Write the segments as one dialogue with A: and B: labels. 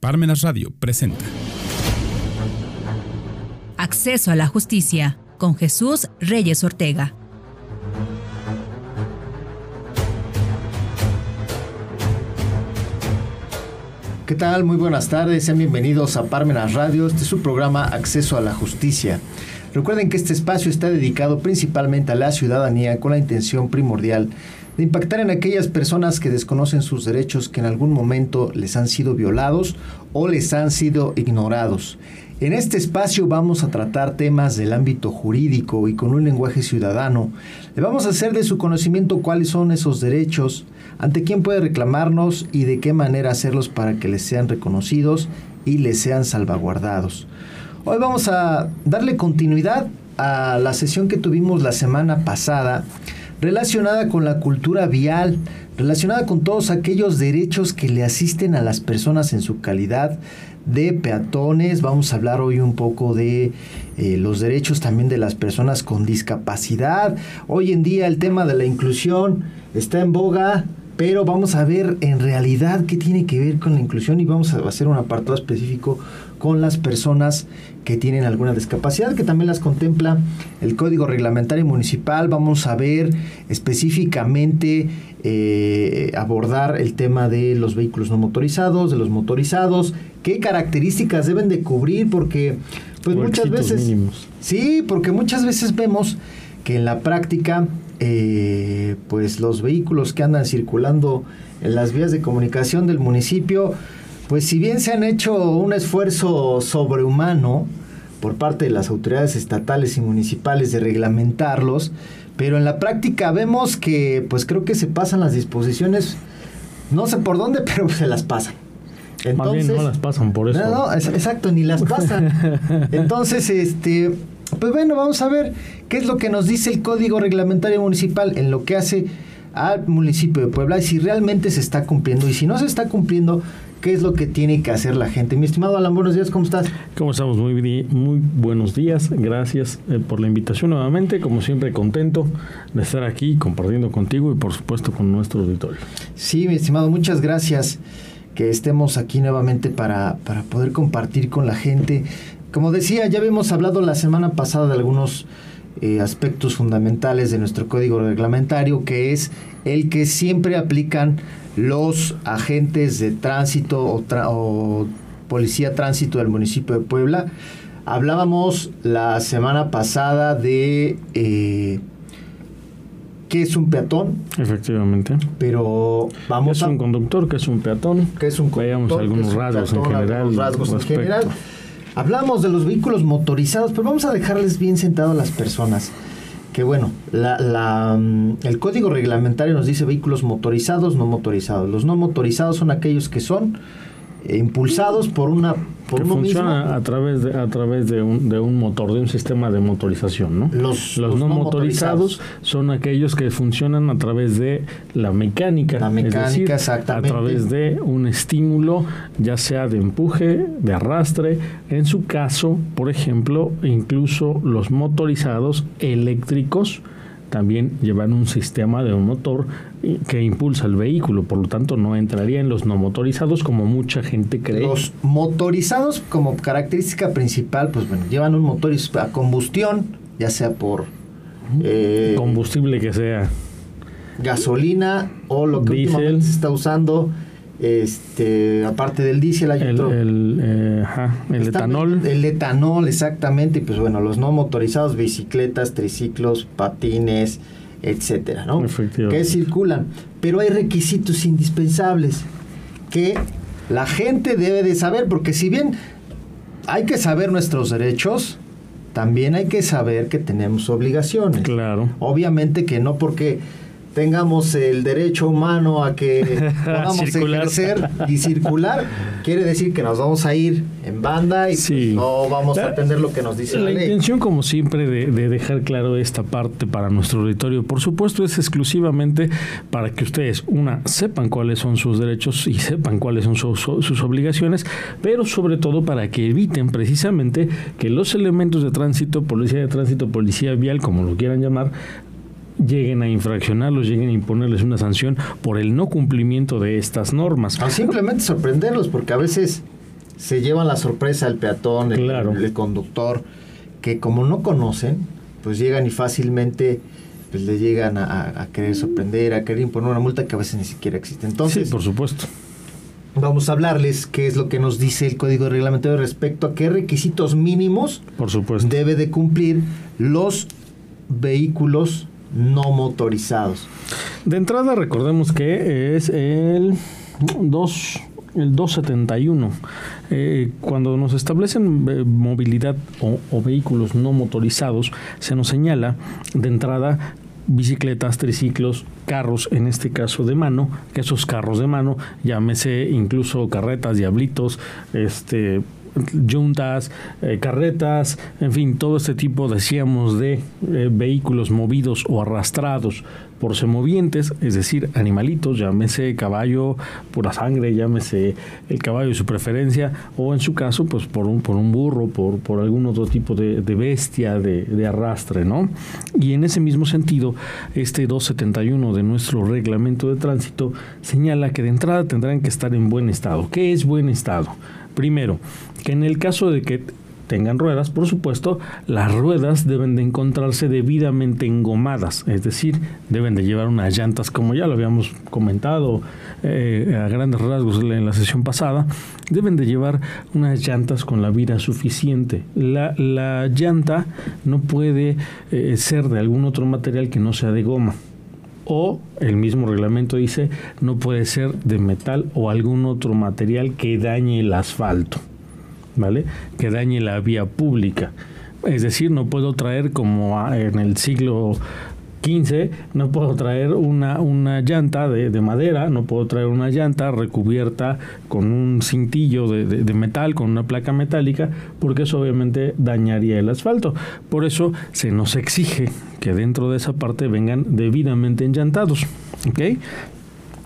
A: Parmenas Radio presenta.
B: Acceso a la justicia con Jesús Reyes Ortega.
C: ¿Qué tal? Muy buenas tardes, sean bienvenidos a Parmenas Radio. Este es su programa Acceso a la Justicia. Recuerden que este espacio está dedicado principalmente a la ciudadanía con la intención primordial de impactar en aquellas personas que desconocen sus derechos que en algún momento les han sido violados o les han sido ignorados. En este espacio vamos a tratar temas del ámbito jurídico y con un lenguaje ciudadano. Le vamos a hacer de su conocimiento cuáles son esos derechos, ante quién puede reclamarnos y de qué manera hacerlos para que les sean reconocidos y les sean salvaguardados. Hoy vamos a darle continuidad a la sesión que tuvimos la semana pasada relacionada con la cultura vial, relacionada con todos aquellos derechos que le asisten a las personas en su calidad de peatones. Vamos a hablar hoy un poco de eh, los derechos también de las personas con discapacidad. Hoy en día el tema de la inclusión está en boga. Pero vamos a ver en realidad qué tiene que ver con la inclusión y vamos a hacer un apartado específico con las personas que tienen alguna discapacidad, que también las contempla el Código Reglamentario Municipal. Vamos a ver específicamente eh, abordar el tema de los vehículos no motorizados, de los motorizados, qué características deben de cubrir, porque pues muchas veces... Sí, porque muchas veces vemos que en la práctica eh, pues los vehículos que andan circulando en las vías de comunicación del municipio, pues si bien se han hecho un esfuerzo sobrehumano por parte de las autoridades estatales y municipales de reglamentarlos, pero en la práctica vemos que pues creo que se pasan las disposiciones, no sé por dónde, pero se las pasan.
D: Entonces, no las pasan por eso.
C: No, no, exacto, ni las pasan. Entonces, este, pues bueno, vamos a ver qué es lo que nos dice el Código Reglamentario Municipal en lo que hace al municipio de Puebla y si realmente se está cumpliendo y si no se está cumpliendo, qué es lo que tiene que hacer la gente. Mi estimado Alan, buenos días, ¿cómo estás?
D: ¿Cómo estamos? Muy, muy buenos días, gracias eh, por la invitación nuevamente, como siempre contento de estar aquí compartiendo contigo y por supuesto con nuestro auditorio.
C: Sí, mi estimado, muchas gracias que estemos aquí nuevamente para, para poder compartir con la gente como decía, ya habíamos hablado la semana pasada de algunos eh, aspectos fundamentales de nuestro código reglamentario, que es el que siempre aplican los agentes de tránsito o, policía tránsito del municipio de Puebla. Hablábamos la semana pasada de eh, qué es un peatón.
D: Efectivamente.
C: Pero vamos
D: ¿Qué es un conductor? ¿Qué es un peatón?
C: ¿Qué es un conductor?
D: Veamos algunos rasgos en general.
C: Algunos rasgos en general. Hablamos de los vehículos motorizados, pero vamos a dejarles bien sentado a las personas. Que bueno, la, mm, el código reglamentario nos dice vehículos motorizados, no motorizados. Los no motorizados son aquellos que son impulsados por una por
D: que funciona a través de a través de un, de un motor de un sistema de motorización no
C: los,
D: los, no, motorizados, son aquellos que funcionan a través de la mecánica
C: la mecánica exactamente
D: a través de un estímulo ya sea de empuje de arrastre. En su caso por ejemplo incluso los motorizados eléctricos también llevan un sistema de un motor que impulsa el vehículo, por lo tanto no entraría en los no motorizados como mucha gente cree.
C: Los motorizados como característica principal, pues bueno, llevan un motor a combustión, ya sea por
D: eh, combustible que sea
C: gasolina o lo que últimamente se está usando este aparte del diésel hay
D: el,
C: otro.
D: el, eh, el etanol.
C: el etanol exactamente y pues bueno los no motorizados bicicletas triciclos patines etcétera no que circulan. Pero hay requisitos indispensables que la gente debe de saber porque si bien hay que saber nuestros derechos también hay que saber que tenemos obligaciones.
D: Claro.
C: Obviamente que no porque tengamos el derecho humano a que podamos ejercer y circular, quiere decir que nos vamos a ir en banda y pues no vamos a atender lo que nos dice la,
D: la
C: ley.
D: intención, como siempre, de, de, dejar claro esta parte para nuestro auditorio, por supuesto, es exclusivamente para que ustedes, una, sepan cuáles son sus derechos y sepan cuáles son sus, sus obligaciones, pero sobre todo para que eviten precisamente que los elementos de tránsito, policía de tránsito, policía vial, como lo quieran llamar, lleguen a infraccionarlos, lleguen a imponerles una sanción por el no cumplimiento de estas normas.
C: O simplemente sorprenderlos, porque a veces se llevan la sorpresa al peatón, el,
D: Claro.
C: el conductor, que como no conocen, pues llegan y fácilmente pues le llegan a querer sorprender, a querer imponer una multa que a veces ni siquiera existe. Entonces,
D: sí, por supuesto.
C: vamos a hablarles qué es lo que nos dice el Código Reglamentario respecto a qué requisitos mínimos
D: Por supuesto.
C: debe de cumplir los vehículos no motorizados.
D: De entrada recordemos que es el 2 el 271 Eh, cuando nos establecen eh, movilidad o, o vehículos no motorizados se nos señala de entrada bicicletas, triciclos, carros, en este caso de mano, esos carros de mano, llámese incluso carretas, diablitos, este juntas, eh, carretas, en fin, todo este tipo, decíamos, de eh, vehículos movidos o arrastrados por semovientes, es decir, animalitos, llámese caballo, pura sangre, llámese el caballo de su preferencia, o en su caso, pues por un, por un burro, por, por algún otro tipo de, de bestia de, de arrastre, ¿no? Y en ese mismo sentido, este 271 de nuestro reglamento de tránsito señala que de entrada tendrán que estar en buen estado. ¿Qué es buen estado? Primero, que en el caso de que tengan ruedas, por supuesto, las ruedas deben de encontrarse debidamente engomadas, es decir, deben de llevar unas llantas, como ya lo habíamos comentado eh, a grandes rasgos en la sesión pasada, deben de llevar unas llantas con la vira suficiente. La, la llanta no puede eh, ser de algún otro material que no sea de goma o el mismo reglamento dice no puede ser de metal o algún otro material que dañe el asfalto, ¿vale? Que dañe la vía pública. Es decir, no puedo traer como en el siglo XV, no puedo traer una, una llanta de, de madera, no puedo traer una llanta recubierta con un cintillo de, de- metal, con una placa metálica, porque eso obviamente dañaría el asfalto. Por eso se nos exige que dentro de esa parte vengan debidamente enllantados. ¿ok?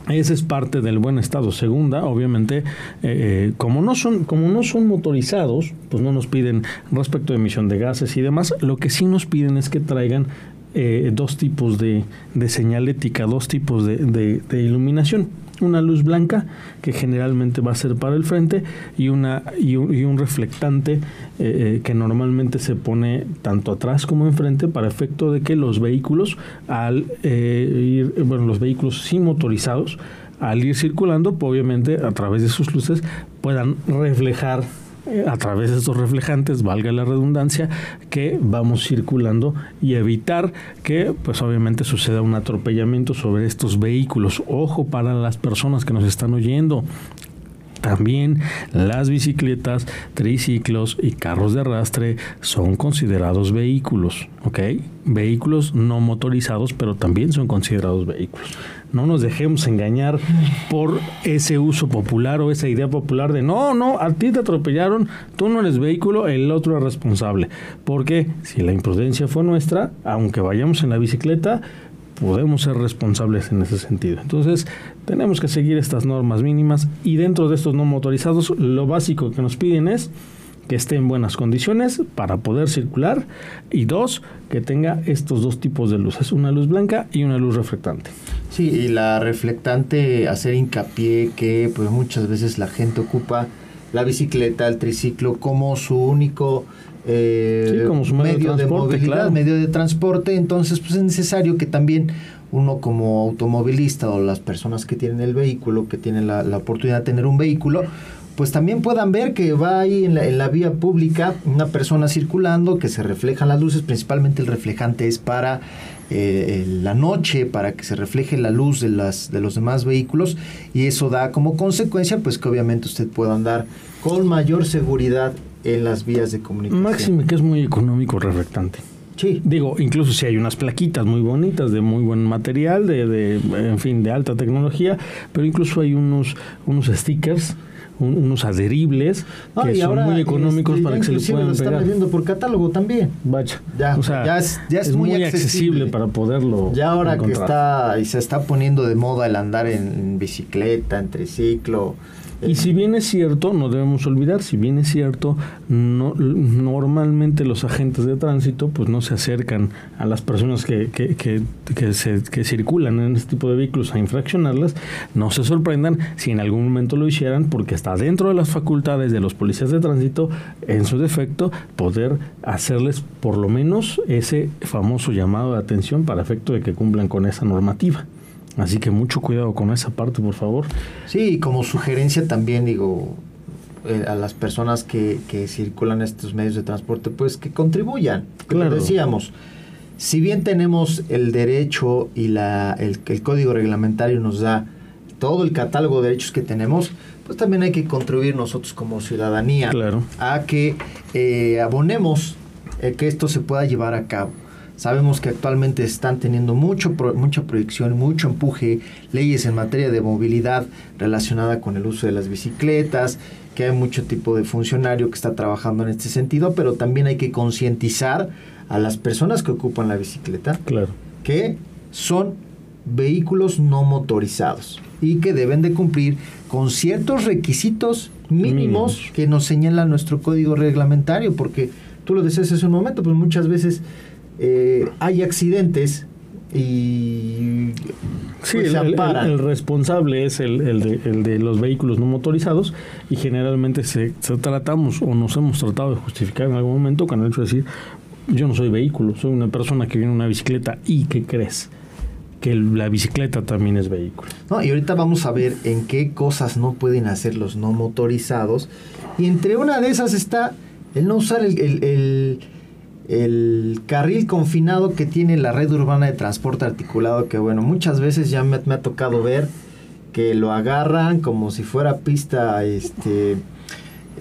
D: Ese es parte del buen estado. Segunda, obviamente, eh, eh, como no son como no son motorizados, pues no nos piden respecto de emisión de gases y demás. Lo que sí nos piden es que traigan eh, dos tipos de, de señalética, dos tipos de, de- iluminación. Una luz blanca, que generalmente va a ser para el frente, y, una, y, un, reflectante eh, eh, que normalmente se pone tanto atrás como enfrente para efecto de que los vehículos, al eh, ir, bueno, los vehículos sin motorizados, al ir circulando, pues, obviamente a través de sus luces puedan reflejar a través de estos reflejantes, valga la redundancia, que vamos circulando y evitar que, pues obviamente, suceda un atropellamiento sobre estos vehículos. Ojo para las personas que nos están oyendo. También las bicicletas, triciclos y carros de arrastre son considerados vehículos, ¿ok? Vehículos no motorizados, pero también son considerados vehículos. No nos dejemos engañar por ese uso popular o esa idea popular de no, no, a ti te atropellaron, tú no eres vehículo, el otro es responsable. Porque si la imprudencia fue nuestra, aunque vayamos en la bicicleta, podemos ser responsables en ese sentido. Entonces, tenemos que seguir estas normas mínimas y dentro de estos no motorizados, lo básico que nos piden es que esté en buenas condiciones para poder circular y dos, que tenga estos dos tipos de luces, una luz blanca y una luz reflectante.
C: Sí, y la reflectante, hacer hincapié que pues muchas veces la gente ocupa la bicicleta, el triciclo como su único eh,
D: Sí, como su medio de
C: movilidad,
D: claro.
C: medio de transporte, entonces pues es necesario que también uno como automovilista o las personas que tienen el vehículo, que tienen la, la oportunidad de tener un vehículo, pues también puedan ver que va ahí en la, en la vía pública una persona circulando, que se reflejan las luces, principalmente el reflejante es para eh, la noche, para que se refleje la luz de, las, de los demás vehículos. Y eso da como consecuencia pues que obviamente usted pueda andar con mayor seguridad en las vías de comunicación.
D: Máxime que es muy económico reflectante.
C: Sí.
D: Digo, incluso si hay unas plaquitas muy bonitas, de muy buen material, de, de en fin, de alta tecnología, pero incluso hay unos, unos stickers, un- unos adheribles,
C: No,
D: que son
C: ahora,
D: muy económicos
C: este,
D: para
C: ya
D: que se le puedan
C: lo
D: pegar.
C: vendiendo por catálogo también.
D: Vaya,
C: Ya,
D: o sea,
C: ya es- ya es muy
D: muy
C: accesible.
D: accesible para poderlo
C: Ya ahora que está y se está poniendo de moda el andar en, en bicicleta, en triciclo,
D: Y si bien es cierto, no debemos olvidar, si bien es cierto, no, normalmente los agentes de tránsito pues no se acercan a las personas que, que, que, se, que circulan en este tipo de vehículos a infraccionarlas, no se sorprendan si en algún momento lo hicieran, porque está dentro de las facultades de los policías de tránsito, en su defecto, poder hacerles por lo menos ese famoso llamado de atención para efecto de que cumplan con esa normativa. Así que mucho cuidado con esa parte, por favor.
C: Sí, como sugerencia también digo eh, a las personas que, que circulan estos medios de transporte, pues que contribuyan. Claro. decíamos, si bien tenemos el derecho y la, el, el código reglamentario nos da todo el catálogo de derechos que tenemos, pues también hay que contribuir nosotros como ciudadanía
D: claro.
C: a que eh, abonemos eh, que esto se pueda llevar a cabo. Sabemos que actualmente están teniendo mucho, mucha proyección, mucho empuje, leyes en materia de movilidad relacionada con el uso de las bicicletas, que hay mucho tipo de funcionario que está trabajando en este sentido, pero también hay que concientizar a las personas que ocupan la bicicleta
D: claro.
C: que son vehículos no motorizados y que deben de cumplir con ciertos requisitos mínimos, que nos señala nuestro código reglamentario, porque tú lo decías hace un momento, pues muchas veces eh, hay accidentes y
D: sí, pues, el, responsable es el, de, el, de, los vehículos no motorizados y generalmente se, tratamos o nos hemos tratado de justificar en algún momento con el hecho de decir yo no soy vehículo, soy una persona que viene en una bicicleta y ¿qué crees? que la bicicleta también es vehículo.
C: No, y ahorita vamos a ver en qué cosas no pueden hacer los no motorizados. Y entre una de esas está el no usar el el carril confinado que tiene la red urbana de transporte articulado, que bueno, muchas veces ya me, ha tocado ver que lo agarran como si fuera pista este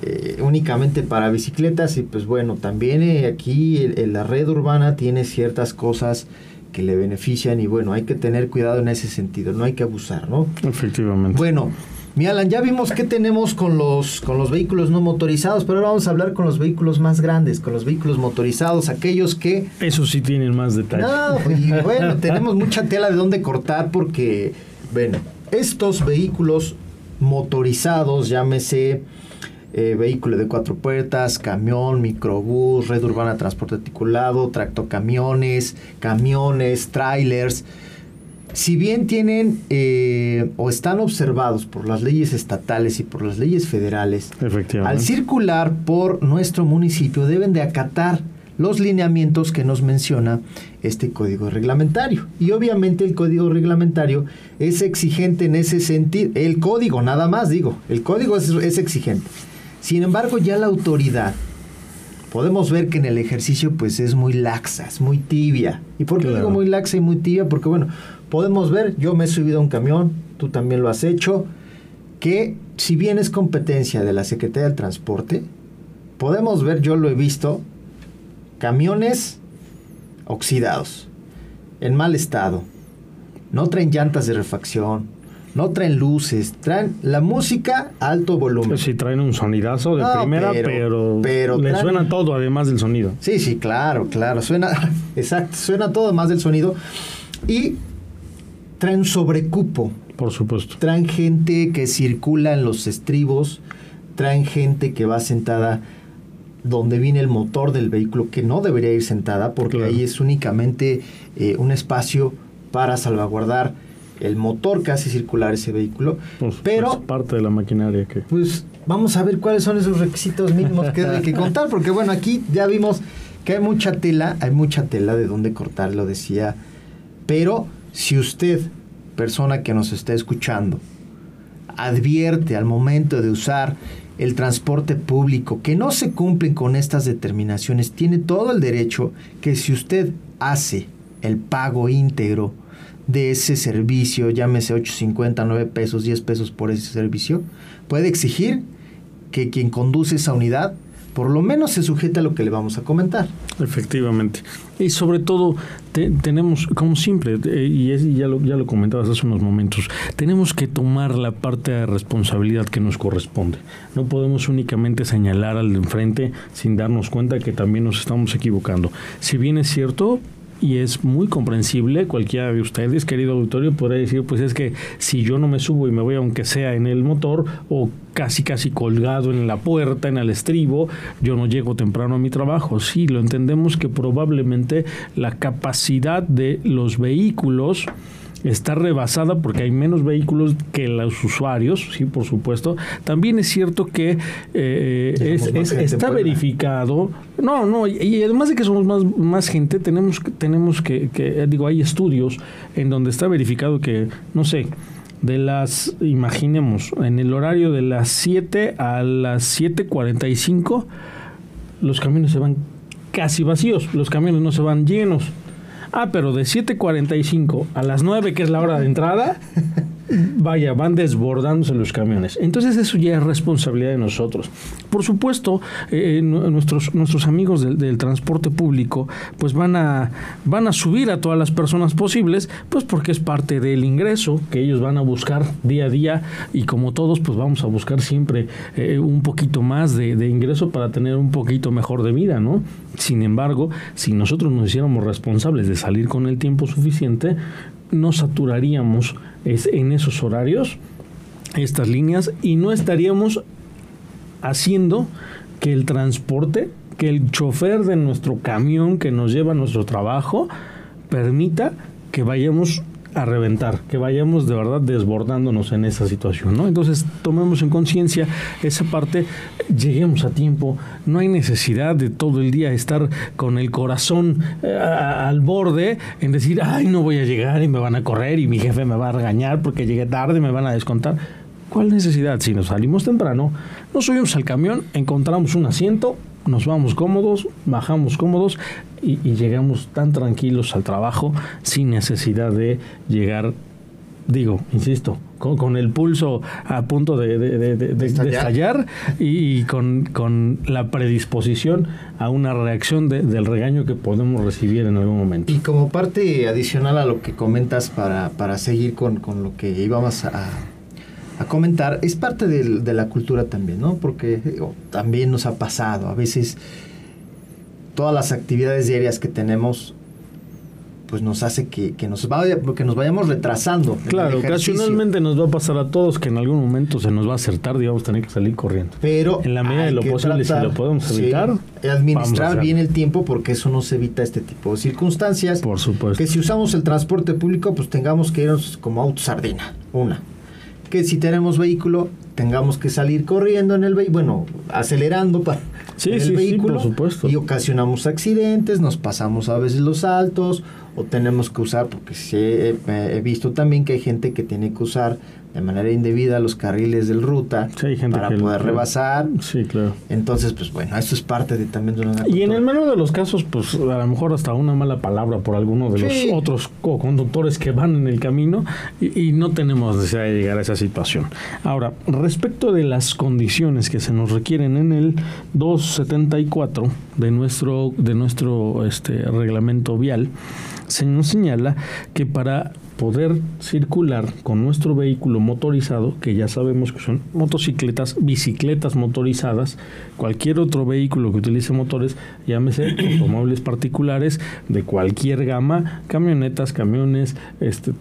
C: eh, únicamente para bicicletas y pues bueno, también eh, aquí la red urbana tiene ciertas cosas que le benefician y bueno, hay que tener cuidado en ese sentido, no hay que abusar, ¿no?
D: Efectivamente.
C: Bueno, mi Alan, ya vimos qué tenemos con los, con los vehículos no motorizados, pero ahora vamos a hablar con los vehículos más grandes, con los vehículos motorizados, aquellos que...
D: Eso sí tienen más detalles.
C: No, bueno, tenemos mucha tela de dónde cortar porque, bueno, estos vehículos motorizados, llámese eh, vehículo de cuatro puertas, camión, microbús, red urbana de transporte articulado, tractocamiones, camiones, trailers si bien tienen eh, o están observados por las leyes estatales y por las leyes federales, al circular por nuestro municipio deben de acatar los lineamientos que nos menciona este código reglamentario. Y obviamente el código reglamentario es exigente en ese sentido. El código, nada más digo, el código es, exigente. Sin embargo, ya la autoridad, podemos ver que en el ejercicio pues es muy laxa, es muy tibia. ¿Y por qué digo muy laxa y muy tibia? Porque bueno, podemos ver, yo me he subido a un camión, tú también lo has hecho, que si bien es competencia de la Secretaría del Transporte, podemos ver, yo lo he visto, camiones oxidados, en mal estado, no traen llantas de refacción, no traen luces, traen la música a alto volumen.
D: Sí, traen un sonidazo de primera, pero, pero, le suena todo además del sonido.
C: Sí, sí, claro, claro, suena, exacto, suena todo además del sonido. Y traen sobrecupo.
D: Por supuesto.
C: Traen gente que circula en los estribos, traen gente que va sentada donde viene el motor del vehículo, que no debería ir sentada, porque ahí es únicamente eh, un espacio para salvaguardar el motor que hace circular ese vehículo.
D: Pues,
C: pero
D: pues, parte de la maquinaria que.
C: Pues vamos a ver cuáles son esos requisitos mínimos que hay que contar, porque bueno, aquí ya vimos que hay mucha tela, hay mucha tela de dónde cortar, lo decía, pero si usted, persona que nos está escuchando, advierte al momento de usar el transporte público que no se cumplen con estas determinaciones, tiene todo el derecho que si usted hace el pago íntegro de ese servicio, llámese 8.50, 9 pesos, 10 pesos por ese servicio, puede exigir que quien conduce esa unidad por lo menos se sujeta a lo que le vamos a comentar.
D: Efectivamente. Y sobre todo, tenemos, como siempre, y ya, lo, ya lo comentabas hace unos momentos, tenemos que tomar la parte de responsabilidad que nos corresponde. No podemos únicamente señalar al de enfrente sin darnos cuenta que también nos estamos equivocando. Si bien es cierto, y es muy comprensible. Cualquiera de ustedes, querido auditorio, podría decir, pues es que si yo no me subo y me voy aunque sea en el motor o casi casi colgado en la puerta, en el estribo, yo no llego temprano a mi trabajo. Sí, lo entendemos que probablemente la capacidad de los vehículos está rebasada porque hay menos vehículos que los usuarios, sí, por supuesto. También es cierto que eh, está verificado, no, no, y, además de que somos más, más gente, tenemos, tenemos que, que, digo, hay estudios en donde está verificado que, no sé, de las, imaginemos, en el horario de las 7 a las 7.45, los camiones se van casi vacíos, los camiones no se van llenos. Ah, pero de 7.45 a las 9, que es la hora de entrada, vaya, van desbordándose los camiones. Entonces eso ya es responsabilidad de nosotros. Por supuesto, eh, eh, nuestros, nuestros amigos del, transporte público pues van a, van a subir a todas las personas posibles, pues porque es parte del ingreso que ellos van a buscar día a día y como todos pues vamos a buscar siempre eh, un poquito más de, de ingreso para tener un poquito mejor de vida, ¿no? Sin embargo, si nosotros nos hiciéramos responsables de salir con el tiempo suficiente, no saturaríamos en esos horarios estas líneas y no estaríamos haciendo que el transporte, que el chofer de nuestro camión que nos lleva a nuestro trabajo permita que vayamos a reventar, que vayamos de verdad desbordándonos en esa situación, ¿no? Entonces tomemos en conciencia esa parte, lleguemos a tiempo, no hay necesidad de todo el día estar con el corazón eh, al borde en decir, ay, no voy a llegar y me van a correr y mi jefe me va a regañar porque llegué tarde, me van a descontar. ¿Cuál necesidad? Si nos salimos temprano, nos subimos al camión, encontramos un asiento, nos vamos cómodos, bajamos cómodos y, llegamos tan tranquilos al trabajo sin necesidad de llegar, digo, insisto, con, el pulso a punto de, de, estallar. y, con, la predisposición a una reacción del regaño que podemos recibir en algún momento.
C: Y como parte adicional a lo que comentas para, para seguir con, con lo que íbamos a a comentar, es parte de, la cultura también, ¿no? Porque también nos ha pasado, a veces todas las actividades diarias que tenemos pues nos hace que, nos vaya, que nos vayamos retrasando.
D: Claro, ocasionalmente nos va a pasar a todos que en algún momento se nos va a hacer tarde y vamos a tener que salir corriendo.
C: Pero
D: en la medida de lo posible, si lo podemos evitar,
C: administrar bien el tiempo porque eso nos evita este tipo de circunstancias.
D: Por supuesto.
C: Que si usamos el transporte público, pues tengamos que irnos como auto sardina, una que si tenemos vehículo tengamos que salir corriendo en el vehículo, bueno, acelerando para el vehículo
D: supuesto.
C: y ocasionamos accidentes, nos pasamos a veces los saltos o tenemos que usar, porque he visto también que hay gente que tiene que usar de manera indebida los carriles del ruta para poder rebasar.
D: Sí, claro.
C: Entonces, pues bueno, eso es parte de también de una...
D: Y en el menor de los casos, pues a lo mejor hasta una mala palabra por alguno de los otros co-conductores que van en el camino y, no tenemos necesidad de llegar a esa situación. Ahora, respecto de las condiciones que se nos requieren en el 274 de nuestro, de nuestro este, reglamento vial, se nos señala que para poder circular con nuestro vehículo motorizado, que ya sabemos que son motocicletas, bicicletas motorizadas, cualquier otro vehículo que utilice motores, llámese automóviles particulares de cualquier gama, camionetas, camiones, este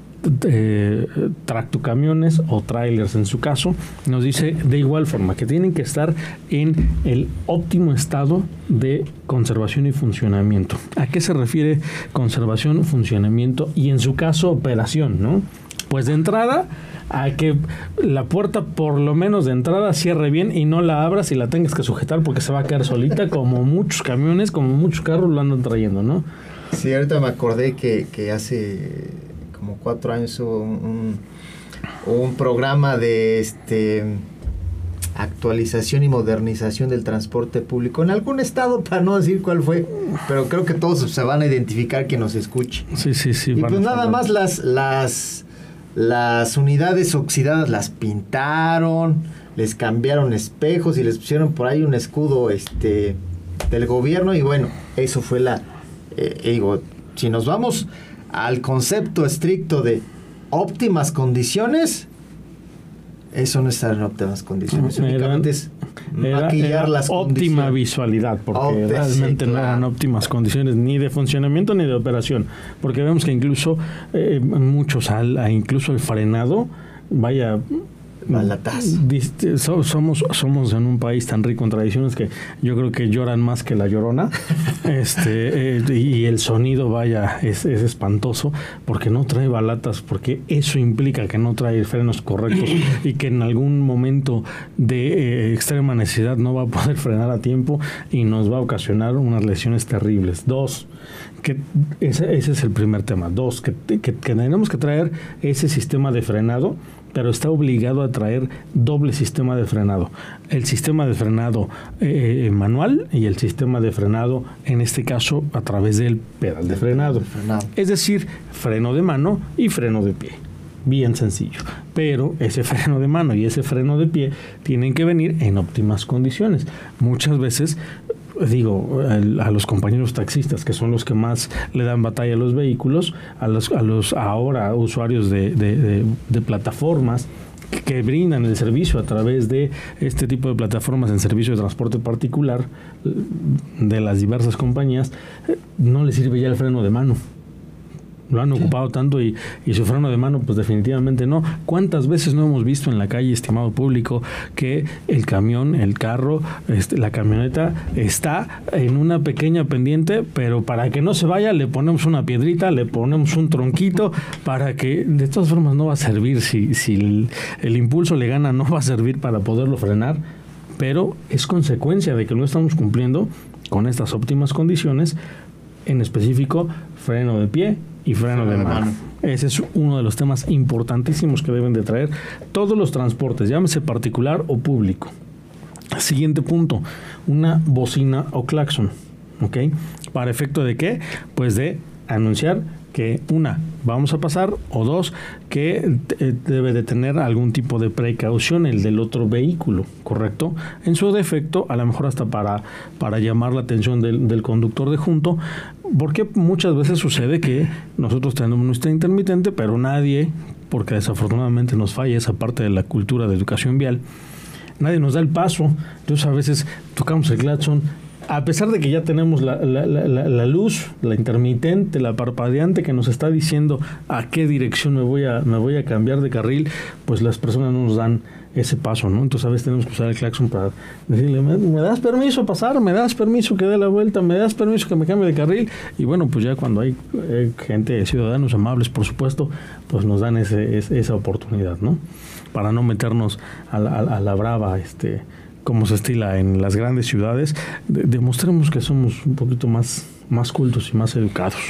D: eh, tractocamiones o trailers en su caso, nos dice de igual forma que tienen que estar en el óptimo estado de conservación y funcionamiento. ¿A qué se refiere conservación, funcionamiento y en su caso operación? ¿no? Pues de entrada, a que la puerta por lo menos de entrada cierre bien y no la abras y la tengas que sujetar porque se va a quedar solita como muchos camiones, como muchos carros lo andan trayendo, ¿no?
C: Sí, ahorita me acordé que hace como cuatro años hubo un, un, programa de este actualización y modernización del transporte público en algún estado, para no decir cuál fue, pero creo que todos se van a identificar que nos escuche.
D: Sí, sí, sí.
C: Y pues nada más las, las, las unidades oxidadas las pintaron, les cambiaron espejos y les pusieron por ahí un escudo este, del gobierno y bueno, eso fue la... Eh, digo, si nos vamos al concepto estricto de óptimas condiciones, Eso no está en óptimas condiciones. Únicamente es
D: maquillar las óptima visualidad, porque realmente no eran óptimas condiciones ni de funcionamiento ni de operación. Porque vemos que incluso eh, muchos, al, incluso el frenado, vaya, somos, somos en un país tan rico en tradiciones que yo creo que lloran más que la llorona. este eh, Y el sonido, vaya, es, espantoso porque no trae balatas, porque eso implica que no trae frenos correctos y que en algún momento de eh, extrema necesidad no va a poder frenar a tiempo y nos va a ocasionar unas lesiones terribles. Dos, que ese, ese es el primer tema. Dos, que, que tenemos que traer ese sistema de frenado pero está obligado a traer doble sistema de frenado. El sistema de frenado eh, eh, manual y el sistema de frenado, en este caso, a través del pedal de frenado. Es decir, freno de mano y freno de pie. Bien sencillo. Pero ese freno de mano y ese freno de pie tienen que venir en óptimas condiciones. Muchas veces digo, a los compañeros taxistas, que son los que más le dan batalla a los vehículos, a los, a los ahora usuarios de, plataformas que brindan el servicio a través de este tipo de plataformas en servicio de transporte particular de las diversas compañías, eh, no les sirve ya el freno de mano lo han ocupado tanto y, y, su freno de mano, pues definitivamente no. ¿Cuántas veces no hemos visto en la calle, estimado público, que el camión, el carro, este, la camioneta está en una pequeña pendiente, pero para que no se vaya le ponemos una piedrita, le ponemos un tronquito, para que de todas formas no va a servir, si, si el, el impulso le gana, no va a servir para poderlo frenar, pero es consecuencia de que no estamos cumpliendo con estas óptimas condiciones, en específico freno de pie y freno de mano. Ese es uno de los temas importantísimos que deben de traer todos los transportes, llámese particular o público. Siguiente punto, una bocina o claxon, ¿ok? ¿Para efecto de qué? Pues de anunciar que una, vamos a pasar, o dos, que eh, debe de tener algún tipo de precaución el del otro vehículo, ¿correcto? En su defecto, a lo mejor hasta para, para llamar la atención del, del conductor de junto, porque muchas veces sucede que nosotros tenemos nuestra intermitente, pero nadie, porque desafortunadamente nos falla esa parte de la cultura de educación vial, nadie nos da el paso, entonces a veces tocamos el claxon a pesar de que ya tenemos la, luz, la intermitente, la parpadeante que nos está diciendo a qué dirección me voy a, me voy a cambiar de carril, pues las personas no nos dan ese paso, ¿no? Entonces a veces tenemos que usar el claxon para decirle, ¿me, das permiso pasar? ¿Me das permiso que dé la vuelta? ¿Me das permiso que me cambie de carril? Y bueno, pues ya cuando hay eh, gente, ciudadanos amables, por supuesto, pues nos dan ese, esa oportunidad, ¿no? Para no meternos a la, a la brava, este como se estila en las grandes ciudades, demostremos que somos un poquito más, más cultos y más educados.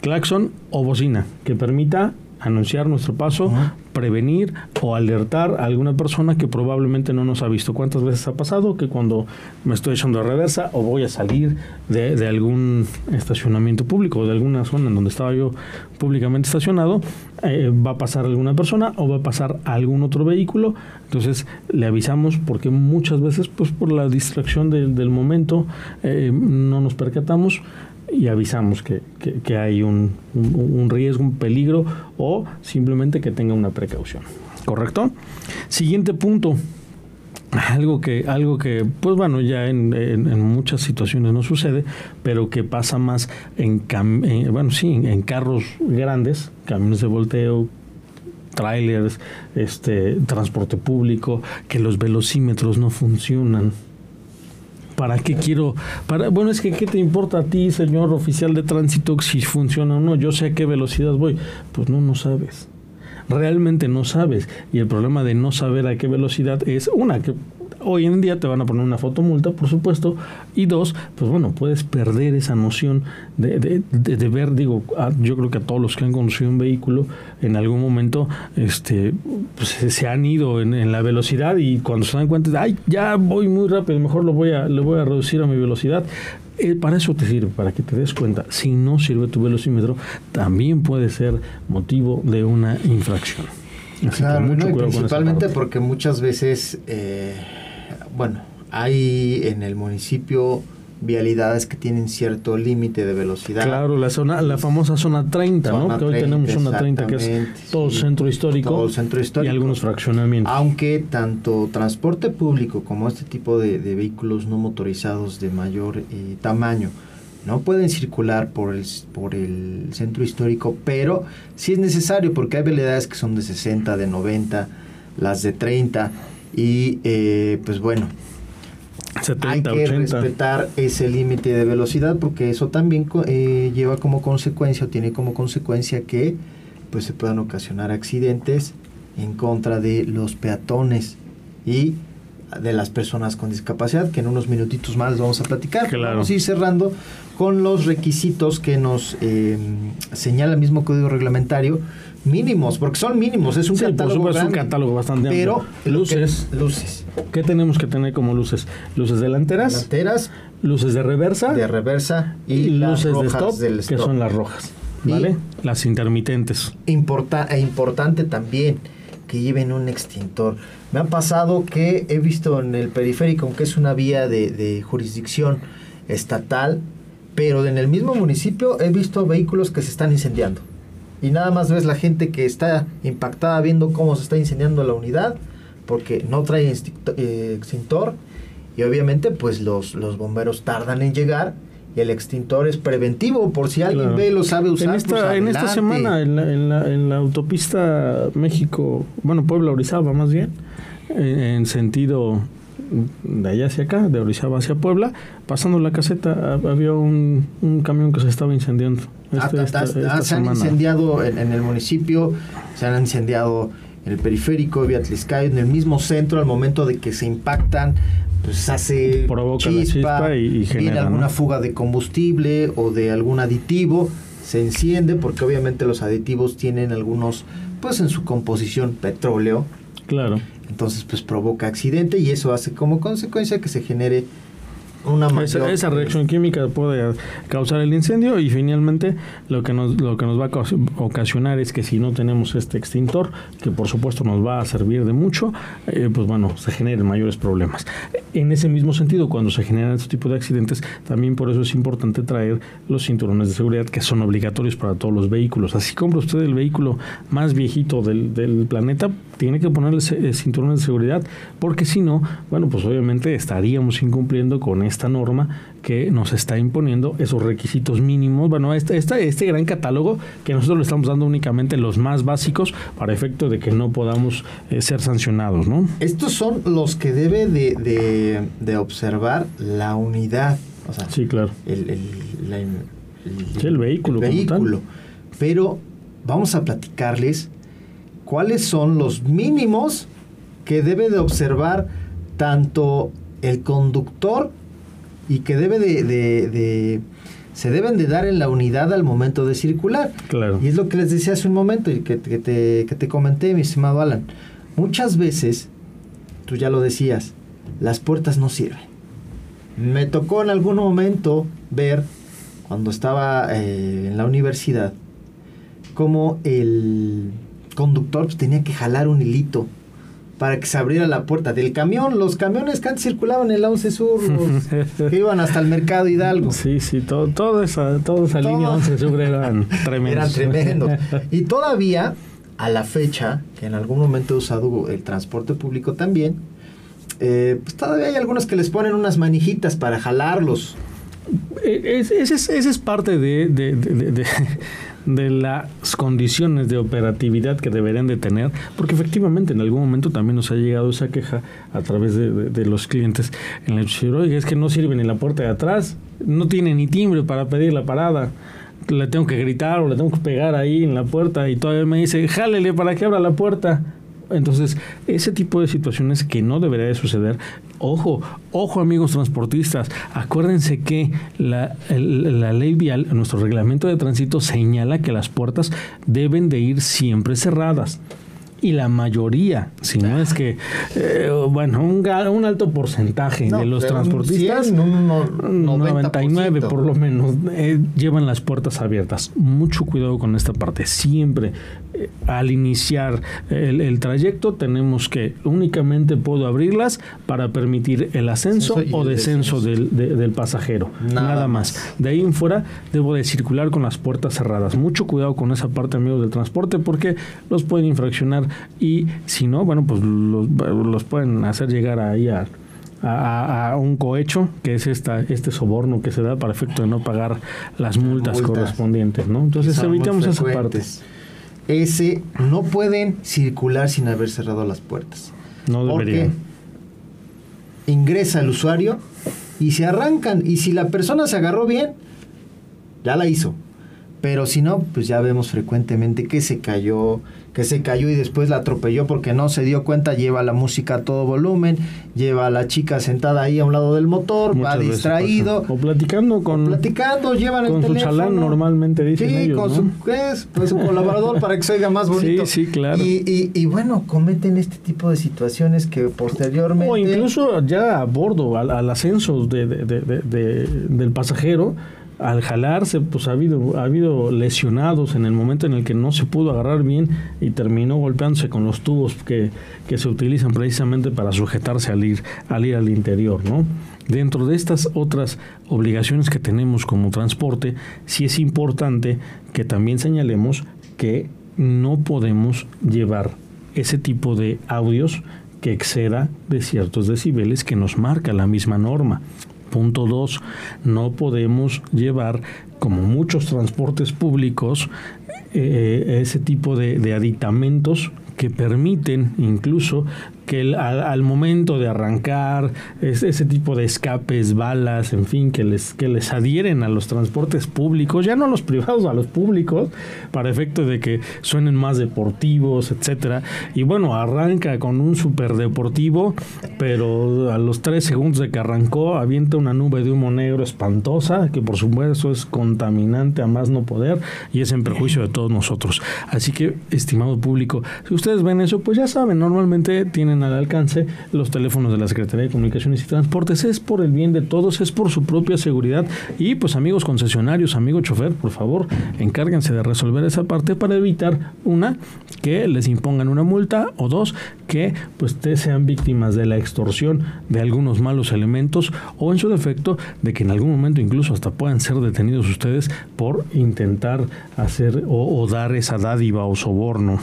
D: Claxon o bocina que permita anunciar nuestro paso, prevenir o alertar a alguna persona que probablemente no nos ha visto. ¿Cuántas veces ha pasado que cuando me estoy echando a reversa o voy a salir de, algún estacionamiento público o de alguna zona en donde estaba yo públicamente estacionado, eh, va a pasar alguna persona o va a pasar algún otro vehículo? Entonces le avisamos porque muchas veces, pues por la distracción del momento, eh, no nos percatamos y avisamos que, que, hay un, un, riesgo, un peligro o simplemente que tenga una precaución. ¿Correcto? Siguiente punto. Algo que, algo que, pues bueno, ya en, en, muchas situaciones no sucede, pero que pasa más en, bueno, sí, en carros grandes, camiones de volteo, trailers, este, transporte público, que los velocímetros no funcionan. ¿Para qué quiero? Para, bueno, es que ¿qué te importa a ti, señor oficial de tránsito, si funciona o no? Yo sé a qué velocidad voy. Pues no, no sabes. Realmente no sabes. Y el problema de no saber a qué velocidad es, una, que hoy en día te van a poner una fotomulta, por supuesto, y dos, pues bueno, puedes perder esa noción de, de, ver, digo, yo creo que a todos los que han conducido un vehículo en algún momento este, pues, se han ido en, la velocidad y cuando se dan cuenta, ay, ya voy muy rápido, mejor lo voy a, le voy a reducir a mi velocidad. Eh, para eso te sirve, para que te des cuenta. Si no sirve tu velocímetro, también puede ser motivo de una infracción.
C: claro, principalmente porque muchas veces... Eh, bueno, hay en el municipio vialidades que tienen cierto límite de velocidad.
D: Claro, la zona, la famosa zona 30, ¿no? Que hoy tenemos zona 30, que es todo centro histórico.
C: Todo el centro histórico.
D: Y algunos fraccionamientos.
C: Aunque tanto transporte público como este tipo de, vehículos no motorizados de mayor eh, tamaño no pueden circular por el, por el centro histórico, pero sí es necesario porque hay vialidades que son de 60, de 90, las de 30 y eh, pues bueno, hay que respetar ese límite de velocidad porque eso también eh, lleva como consecuencia o tiene como consecuencia que pues se puedan ocasionar accidentes en contra de los peatones. Y de las personas con discapacidad que en unos minutitos más vamos a platicar. Vamos a ir cerrando con los requisitos que nos eh, señala el mismo código reglamentario mínimos, porque son mínimos, es un catálogo
D: es un catálogo bastante
C: pero
D: luces,
C: luces.
D: ¿Qué tenemos que tener como luces? Luces delanteras,
C: delanteras,
D: luces de reversa,
C: de reversa y,
D: luces de stop, que son las rojas, ¿vale? las intermitentes.
C: Importa, e importante también que lleven un extintor. Me ha pasado que he visto en el periférico, aunque es una vía de, jurisdicción estatal, pero en el mismo municipio he visto vehículos que se están incendiando. Y nada más ves la gente que está impactada viendo cómo se está incendiando la unidad porque no trae eh, extintor y obviamente pues los, bomberos tardan en llegar el extintor es preventivo por si alguien ve y lo sabe usar.
D: En esta,
C: pues,
D: en esta semana en la, en, la, en la, autopista México, bueno Puebla Orizaba más bien, en sentido de allá hacia acá, de Orizaba hacia Puebla, pasando la caseta había un, un camión que se estaba incendiando.
C: Este, se han incendiado en, el municipio, se han incendiado en el periférico, Vía en el mismo centro, al momento de que se impactan, pues hace
D: Provoca chispa, y,
C: viene alguna fuga de combustible o de algún aditivo, se enciende porque obviamente los aditivos tienen algunos, pues en su composición petróleo.
D: Claro.
C: Entonces pues provoca accidente y eso hace como consecuencia que se genere
D: esa, reacción química puede causar el incendio y finalmente lo que nos lo que nos va a ocasionar es que si no tenemos este extintor que por supuesto nos va a servir de mucho eh, pues bueno se generen mayores problemas. En ese mismo sentido cuando se generan este tipo de accidentes también por eso es importante traer los cinturones de seguridad que son obligatorios para todos los vehículos. Así compra usted el vehículo más viejito del, del planeta tiene que ponerle eh, cinturones de seguridad porque si no bueno pues obviamente estaríamos incumpliendo con esta norma que nos está imponiendo esos requisitos mínimos. Bueno, este, este, este gran catálogo que nosotros le estamos dando únicamente los más básicos para efecto de que no podamos eh, ser sancionados, ¿no?
C: Estos son los que debe de, de, observar la unidad. O sea,
D: sí, claro.
C: El, el,
D: el vehículo.
C: vehículo. Pero vamos a platicarles cuáles son los mínimos que debe de observar tanto el conductor y que debe de, se deben de dar en la unidad al momento de circular.
D: Claro.
C: Y es lo que les decía hace un momento y que, que, te, que te comenté, mi estimado Alan. Muchas veces, tú ya lo decías, las puertas no sirven. Me tocó en algún momento ver, cuando estaba eh, en la universidad, como el conductor pues, tenía que jalar un hilito para que se abriera la puerta del camión. Los camiones que antes circulaban en la 11 Sur, que iban hasta el mercado Hidalgo.
D: Sí, sí, todo, todo esa, toda esa línea 11 Sur eran tremendos.
C: Eran tremendos. Y todavía, a la fecha, que en algún momento he usado el transporte público también, eh, pues todavía hay algunos que les ponen unas manijitas para jalarlos.
D: E, ese es, es, parte de, de las condiciones de operatividad que deberían de tener, porque efectivamente en algún momento también nos ha llegado esa queja a través de, los clientes en el oye, es que no sirve ni la puerta de atrás, no tiene ni timbre para pedir la parada, le tengo que gritar o le tengo que pegar ahí en la puerta y todavía me dice, jálele para que abra la puerta. Entonces, ese tipo de situaciones que no debería de suceder, ojo, ojo amigos transportistas, acuérdense que la, la, ley vial, nuestro reglamento de tránsito señala que las puertas deben de ir siempre cerradas y la mayoría, si no es que, eh, bueno, un, un, alto porcentaje de los transportistas, un 99 por lo menos, eh, llevan las puertas abiertas. Mucho cuidado con esta parte. Siempre eh, al iniciar el, trayecto tenemos que únicamente puedo abrirlas para permitir el ascenso o descenso, del, pasajero. Nada, más. De ahí en fuera debo de circular con las puertas cerradas. Mucho cuidado con esa parte, amigos del transporte, porque los pueden infraccionar y si no, bueno, pues los, pueden hacer llegar ahí a, a, un cohecho, que es esta, este soborno que se da para efecto de no pagar las multas, correspondientes, ¿no? Entonces evitamos esa parte.
C: Ese no pueden circular sin haber cerrado las puertas.
D: No deberían.
C: Porque ingresa el usuario y se arrancan. Y si la persona se agarró bien, ya la hizo. Pero si no, pues ya vemos frecuentemente que se cayó, que se cayó y después la atropelló porque no se dio cuenta, lleva la música a todo volumen, lleva a la chica sentada ahí a un lado del motor, va distraído.
D: O platicando con...
C: platicando, llevan
D: con su chalán normalmente dicen
C: sí,
D: ellos,
C: con su, es? Pues su colaborador para que se oiga más bonito.
D: Sí, sí, claro.
C: Y, y, bueno, cometen este tipo de situaciones que posteriormente...
D: O incluso ya a bordo, al, ascenso de, del pasajero al jalarse, pues ha habido, ha habido lesionados en el momento en el que no se pudo agarrar bien y terminó golpeándose con los tubos que, que se utilizan precisamente para sujetarse al ir, al ir al interior, ¿no? Dentro de estas otras obligaciones que tenemos como transporte, sí es importante que también señalemos que no podemos llevar ese tipo de audios que exceda de ciertos decibeles que nos marca la misma norma. Punto dos, no podemos llevar, como muchos transportes públicos, eh, ese tipo de aditamentos que permiten incluso que al, momento de arrancar, ese tipo de escapes, balas, en fin, que les, que les adhieren a los transportes públicos, ya no a los privados, a los públicos, para efecto de que suenen más deportivos, etcétera. Y bueno, arranca con un super deportivo, pero a los tres segundos de que arrancó, avienta una nube de humo negro espantosa, que por supuesto es contaminante a más no poder y es en perjuicio de todos nosotros. Así que, estimado público, si ustedes ven eso, pues ya saben, normalmente tienen al alcance los teléfonos de la Secretaría de Comunicaciones y Transportes. Es por el bien de todos, es por su propia seguridad. Y pues amigos concesionarios, amigo chofer, por favor, encárguense de resolver esa parte para evitar, una, que les impongan una multa o dos, que pues sean víctimas de la extorsión de algunos malos elementos o en su defecto de que en algún momento incluso hasta puedan ser detenidos ustedes por intentar hacer o, o dar esa dádiva o soborno.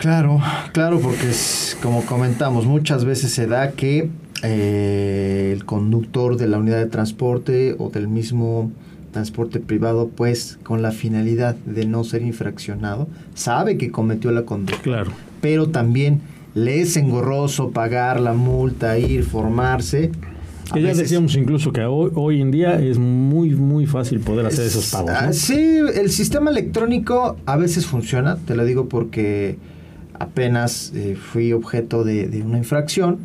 C: Claro, claro, porque es, como comentamos, muchas veces se da que eh, el conductor de la unidad de transporte o del mismo transporte privado, pues con la finalidad de no ser infraccionado, sabe que cometió la conducta.
D: Claro.
C: Pero también le es engorroso pagar la multa, ir, formarse.
D: Que ya decíamos incluso que hoy, hoy, en día es muy, muy fácil poder hacer esos pagos.
C: Ah, sí, el sistema electrónico a veces funciona, te lo digo porque apenas eh, fui objeto de, una infracción,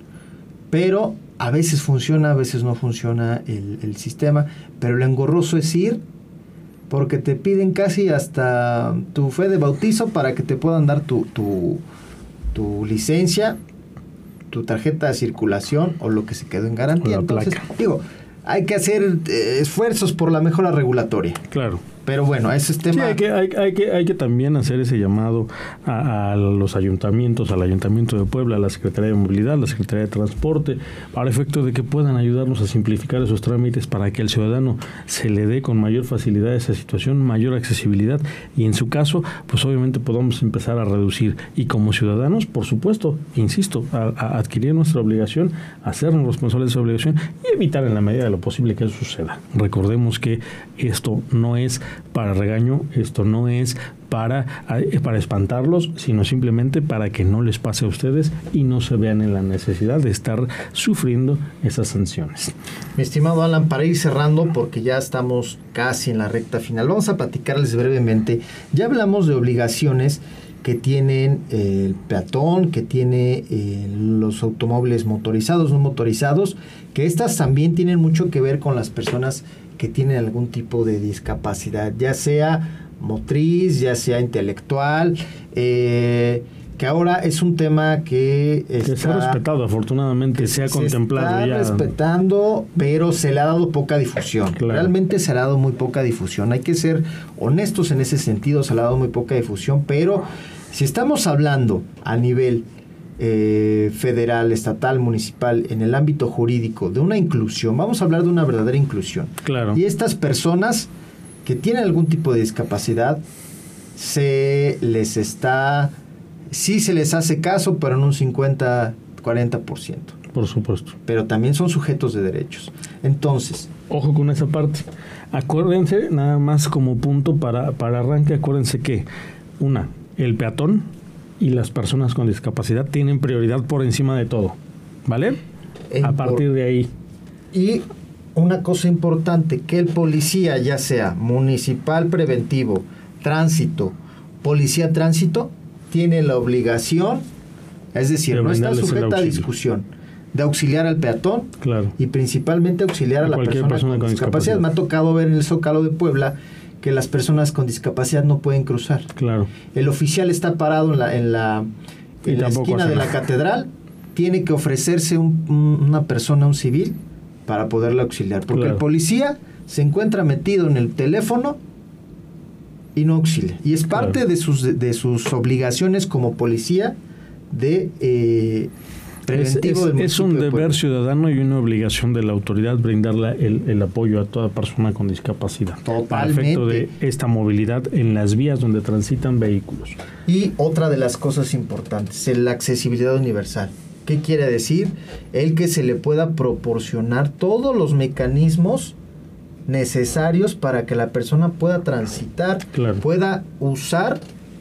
C: pero a veces funciona, a veces no funciona el, sistema, pero lo engorroso es ir porque te piden casi hasta tu fe de bautizo para que te puedan dar tu, tu, tu licencia, tu tarjeta de circulación o lo que se quedó en garantía. Entonces, digo, hay que hacer eh, esfuerzos por la mejora regulatoria.
D: Claro.
C: Pero bueno, ese es tema.
D: Sí, hay que, hay, hay, que, hay que también hacer ese llamado a, los ayuntamientos, al Ayuntamiento de Puebla, a la Secretaría de Movilidad, a la Secretaría de Transporte, para efecto de que puedan ayudarnos a simplificar esos trámites para que al ciudadano se le dé con mayor facilidad esa situación, mayor accesibilidad y en su caso, pues obviamente podamos empezar a reducir. Y como ciudadanos, por supuesto, insisto, a, adquirir nuestra obligación, hacernos responsables de esa obligación y evitar en la medida de lo posible que eso suceda. Recordemos que esto no es para regaño, esto no es para, eh, para espantarlos, sino simplemente para que no les pase a ustedes y no se vean en la necesidad de estar sufriendo esas sanciones.
C: Mi estimado Alan, para ir cerrando, porque ya estamos casi en la recta final, vamos a platicarles brevemente. Ya hablamos de obligaciones que tienen eh, el peatón, que tiene eh, los automóviles motorizados, no motorizados, que estas también tienen mucho que ver con las personas que tienen algún tipo de discapacidad, ya sea motriz, ya sea intelectual, eh, que ahora es un tema que,
D: está, se ha respetado, afortunadamente, se ha contemplado
C: está
D: ya.
C: respetando, pero se le ha dado poca difusión. Realmente se le ha dado muy poca difusión. Hay que ser honestos en ese sentido, se le ha dado muy poca difusión, pero si estamos hablando a nivel eh, federal, estatal, municipal, en el ámbito jurídico, de una inclusión, vamos a hablar de una verdadera inclusión.
D: Claro.
C: Y estas personas que tienen algún tipo de discapacidad, se les está sí se les hace caso, pero en un 50, 40%.
D: Por supuesto.
C: Pero también son sujetos de derechos. Entonces.
D: Ojo con esa parte. Acuérdense, nada más como punto para, para arranque, acuérdense que, una, el peatón y las personas con discapacidad tienen prioridad por encima de todo. ¿Vale? A partir de ahí.
C: Y una cosa importante, que el policía, ya sea municipal preventivo, tránsito, policía tránsito, tiene la obligación, es decir, no está sujeta a discusión, de auxiliar al peatón y principalmente auxiliar a, la persona, con, discapacidad. Me ha tocado ver en el Zócalo de Puebla que las personas con discapacidad no pueden cruzar.
D: Claro.
C: El oficial está parado en la, en la, esquina de la catedral, tiene que ofrecerse una persona, un civil, para poderle auxiliar. Porque el policía se encuentra metido en el teléfono y no auxilia. Y es parte de, sus, de sus obligaciones como policía de eh,
D: es, es, un deber ciudadano y una obligación de la autoridad brindarle el, el, apoyo a toda persona con discapacidad.
C: Totalmente.
D: Para efecto de esta movilidad en las vías donde transitan vehículos.
C: Y otra de las cosas importantes, la accesibilidad universal. ¿Qué quiere decir? El que se le pueda proporcionar todos los mecanismos necesarios para que la persona pueda transitar, pueda usar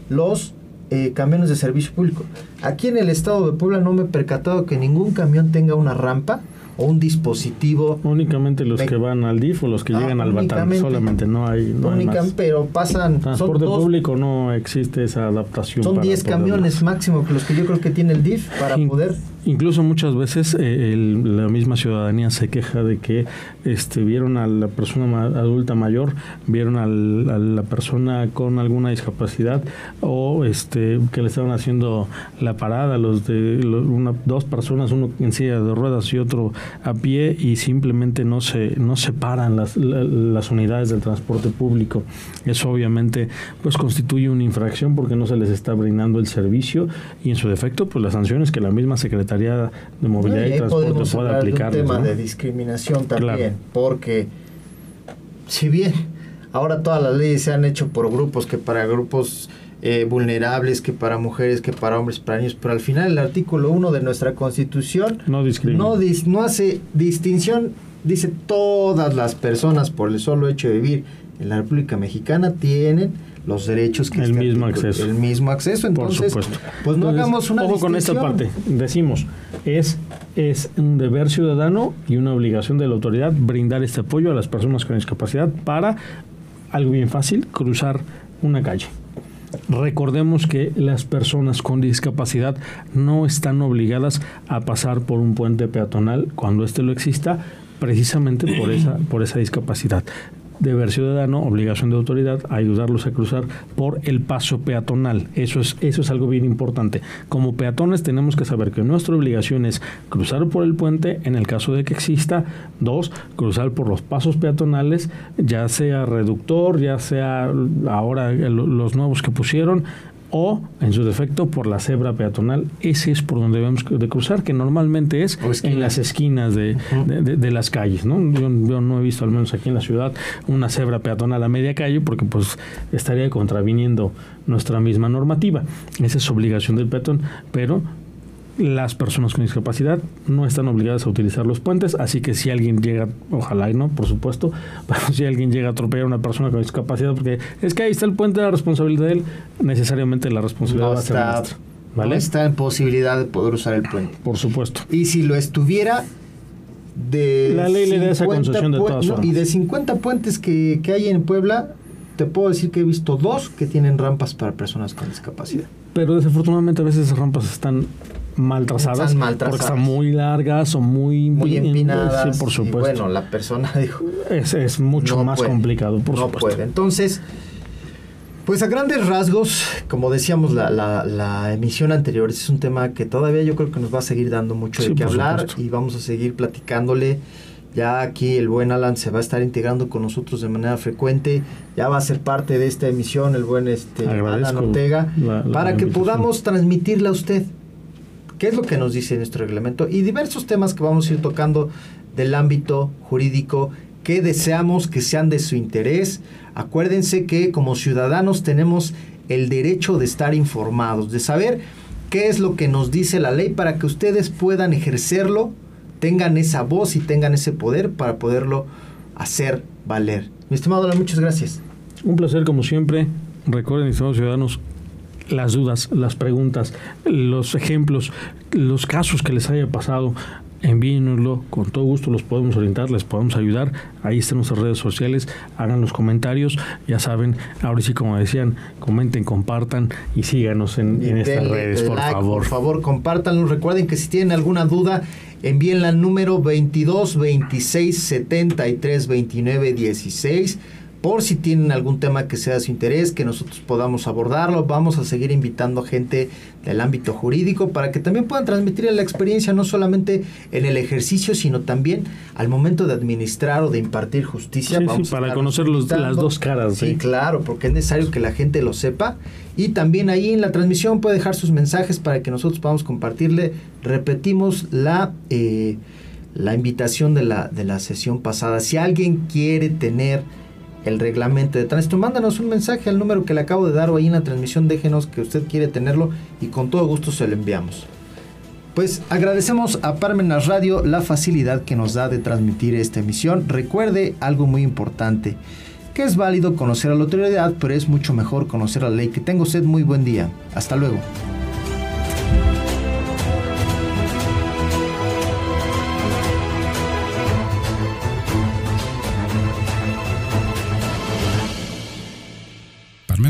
C: los eh, camiones de servicio público. Aquí en el estado de Puebla no me he percatado que ningún camión tenga una rampa o un dispositivo.
D: Únicamente los que van al DIF o los que ah, llegan al Batán, solamente no hay. No
C: Pero pasan.
D: Transporte público no existe esa adaptación.
C: Son 10 camiones máximo que los que yo creo que tiene el DIF para poder
D: Incluso muchas veces eh, la misma ciudadanía se queja de que este, vieron a la persona adulta mayor, vieron a la persona con alguna discapacidad o este, que le estaban haciendo la parada, los de una, dos personas, uno en silla de ruedas y otro a pie y simplemente no se no separan las, las unidades del transporte público. Eso obviamente pues constituye una infracción porque no se les está brindando el servicio y en su defecto pues las sanciones que la misma secretaría de Movilidad y, Transporte pueda aplicar.
C: un tema de discriminación también, porque si bien ahora todas las leyes se han hecho por grupos, que para grupos eh, vulnerables, que para mujeres, que para hombres, para niños, pero al final el artículo 1 de nuestra Constitución
D: no,
C: no, no hace distinción, dice todas las personas por el solo hecho de vivir en la República Mexicana tienen los derechos que
D: el mismo acceso.
C: el mismo acceso entonces
D: Por supuesto.
C: pues no hagamos una
D: ojo con esta parte. Decimos es es un deber ciudadano y una obligación de la autoridad brindar este apoyo a las personas con discapacidad para algo bien fácil cruzar una calle. Recordemos que las personas con discapacidad no están obligadas a pasar por un puente peatonal cuando éste lo exista, precisamente por esa, por esa discapacidad deber ciudadano, obligación de autoridad, ayudarlos a cruzar por el paso peatonal. Eso es, eso es algo bien importante. Como peatones tenemos que saber que nuestra obligación es cruzar por el puente en el caso de que exista. Dos, cruzar por los pasos peatonales, ya sea reductor, ya sea ahora los nuevos que pusieron, o, en su defecto, por la cebra peatonal. Ese es por donde debemos de cruzar, que normalmente es en las esquinas de, de, las calles. ¿no? Yo, yo, no he visto, al menos aquí en la ciudad, una cebra peatonal a media calle, porque pues estaría contraviniendo nuestra misma normativa. Esa es obligación del peatón, pero las personas con discapacidad no están obligadas a utilizar los puentes, así que si alguien llega, ojalá y no, por supuesto, pero si alguien llega a atropellar a una persona con discapacidad, porque es que ahí está el puente, la responsabilidad de él, necesariamente la responsabilidad va a ser nuestra.
C: ¿vale? No está en posibilidad de poder usar el puente.
D: Por supuesto.
C: Y si lo estuviera, de
D: la ley le da esa concesión de todas formas.
C: y de 50 puentes que, que hay en Puebla, te puedo decir que he visto dos que tienen rampas para personas con discapacidad.
D: Pero desafortunadamente a veces esas rampas están mal trazadas, porque están muy largas o muy,
C: muy empinadas.
D: Sí, por supuesto.
C: bueno, la persona dijo.
D: Es, es mucho más complicado, por
C: no
D: supuesto.
C: Puede. Entonces, Pues a grandes rasgos, como decíamos la, la, emisión anterior, es un tema que todavía yo creo que nos va a seguir dando mucho de qué hablar y vamos a seguir platicándole. Ya aquí el buen Alan se va a estar integrando con nosotros de manera frecuente. Ya va a ser parte de esta emisión el buen este, Alan Ortega para que podamos transmitirle a usted qué es lo que nos dice nuestro reglamento y diversos temas que vamos a ir tocando del ámbito jurídico que deseamos que sean de su interés. Acuérdense que como ciudadanos tenemos el derecho de estar informados, de saber qué es lo que nos dice la ley para que ustedes puedan ejercerlo, tengan esa voz y tengan ese poder para poderlo hacer valer. Mi estimado, muchas gracias.
D: Un placer como siempre. Recuerden, estimados ciudadanos, las dudas, las preguntas, los ejemplos, los casos que les haya pasado, envíenoslo, con todo gusto los podemos orientar, les podemos ayudar. Ahí están nuestras redes sociales, hagan los comentarios, ya saben, ahora sí como decían, comenten, compartan y síganos en, estas redes, por favor.
C: Por favor, compártanlo. Recuerden que si tienen alguna duda, envíenla al número 22 26 73 29 16 por si tienen algún tema que sea de su interés, que nosotros podamos abordarlo. Vamos a seguir invitando gente del ámbito jurídico para que también puedan transmitir la experiencia no solamente en el ejercicio, sino también al momento de administrar o de impartir justicia.
D: Sí, para conocer las dos caras.
C: Sí, claro, porque es necesario que la gente lo sepa. Y también ahí en la transmisión puede dejar sus mensajes para que nosotros podamos compartirle. Repetimos la... Eh, la invitación de la, de la sesión pasada. Si alguien quiere tener el reglamento de tránsito, mándanos un mensaje al número que le acabo de dar o ahí en la transmisión, déjenos que usted quiere tenerlo y con todo gusto se lo enviamos. Pues agradecemos a Parmenas Radio la facilidad que nos da de transmitir esta emisión. Recuerde algo muy importante, que es válido conocer a la autoridad, pero es mucho mejor conocer a la ley. Que tenga usted muy buen día. Hasta luego.